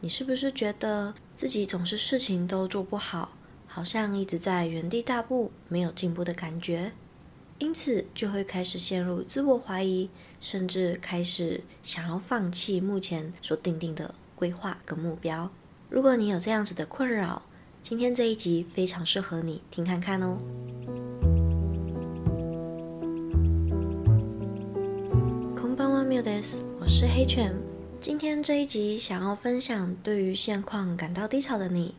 你是不是觉得自己总是事情都做不好，好像一直在原地踏步，没有进步的感觉？因此就会开始陷入自我怀疑，甚至开始想要放弃目前所订定的规划跟目标。如果你有这样子的困扰，今天这一集非常适合你听看看哦。こんばんは、ミオです。我是黑犬。 今天这一集想要分享，对于现况感到低潮的你。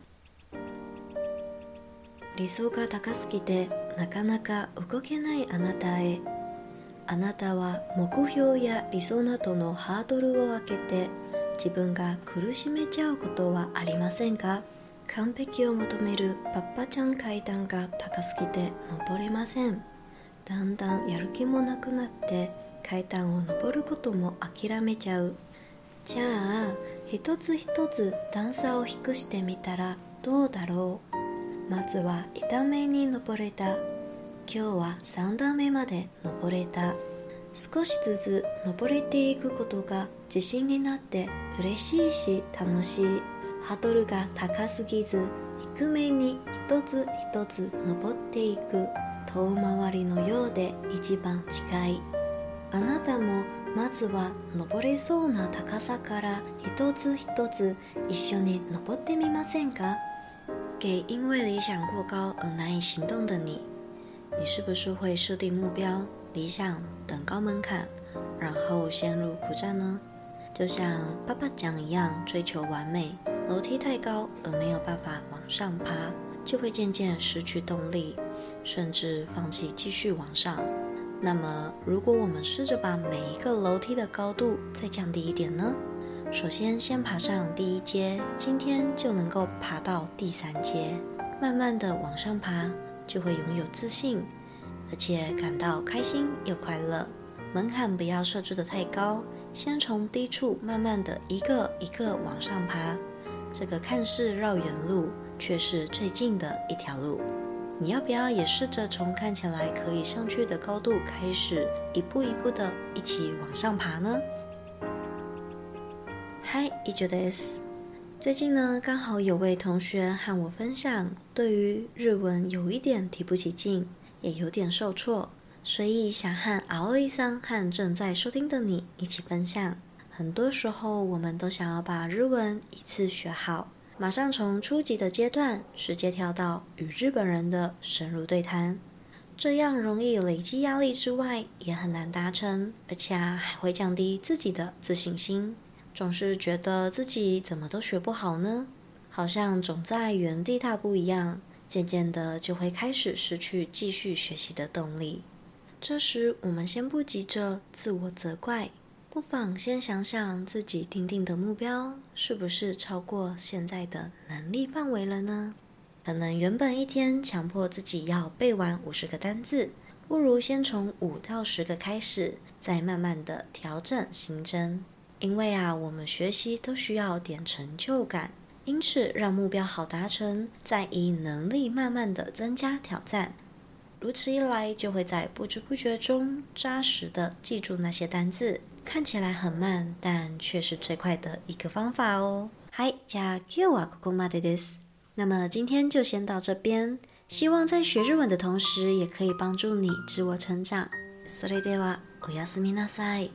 理想が高すぎてなかなか动けないあなたへ。あなたは目标や理想などのハードルを上げて自分が苦しめちゃうことはありませんか？完璧を求めるパッパちゃん阶段が高すぎて登れません。だんだんやる気もなくなって阶段を登ることも谛めちゃう。じゃあ一つ一つ段差を低くしてみたらどうだろう？まずは1段目に登れた。今日は3段目まで登れた。少しずつ登れていくことが自信になって嬉しいし楽しい。ハードルが高すぎず低めに一つ一つ登っていく远回りのようで一番近い。あなたもまずは登れそうな高さから一つ一つ一绪に登ってみませんか？给因为理想过高而难以行动的你，你是不是会设定目标、理想等高门槛，然后陷入苦战呢？就像爸爸讲一样，追求完美，楼梯太高而没有办法往上爬，就会渐渐失去动力，甚至放弃继续往上。 那么，如果我们试着把每一个楼梯的高度再降低一点呢？首先，先爬上第一阶，今天就能够爬到第三阶，慢慢的往上爬，就会拥有自信，而且感到开心又快乐。门槛不要设置的太高，先从低处慢慢的一个一个往上爬，这个看似绕远路，却是最近的一条路。你要不要也试着从看起来可以上去的高度开始，一步一步的一起往上爬呢？嗨，以上です。最近呢，刚好有位同学和我分享，对于日文有一点提不起劲，也有点受挫，所以想和青井さん和正在收听的你一起分享。很多时候，我们都想要把日文一次学好， 马上从初级的阶段直接跳到与日本人的深入对谈，这样容易累积压力之外，也很难达成，而且还会降低自己的自信心。总是觉得自己怎么都学不好呢？好像总在原地踏步一样，渐渐的就会开始失去继续学习的动力。这时，我们先不急着自我责怪，不妨先想想自己定定的目标是不是超过现在的能力范围了呢？可能原本一天强迫自己要背完五十个单字，不如先从五到十个开始，再慢慢的调整新增。因为啊，我们学习都需要点成就感，因此让目标好达成，再以能力慢慢的增加挑战，如此一来，就会在不知不觉中扎实的记住那些单字。看起来很慢，但却是最快的一个方法哦。嗨，じゃあ今日はここまでです。那么今天就先到这边，希望在学日文的同时，也可以帮助你自我成长。それではおやすみなさい。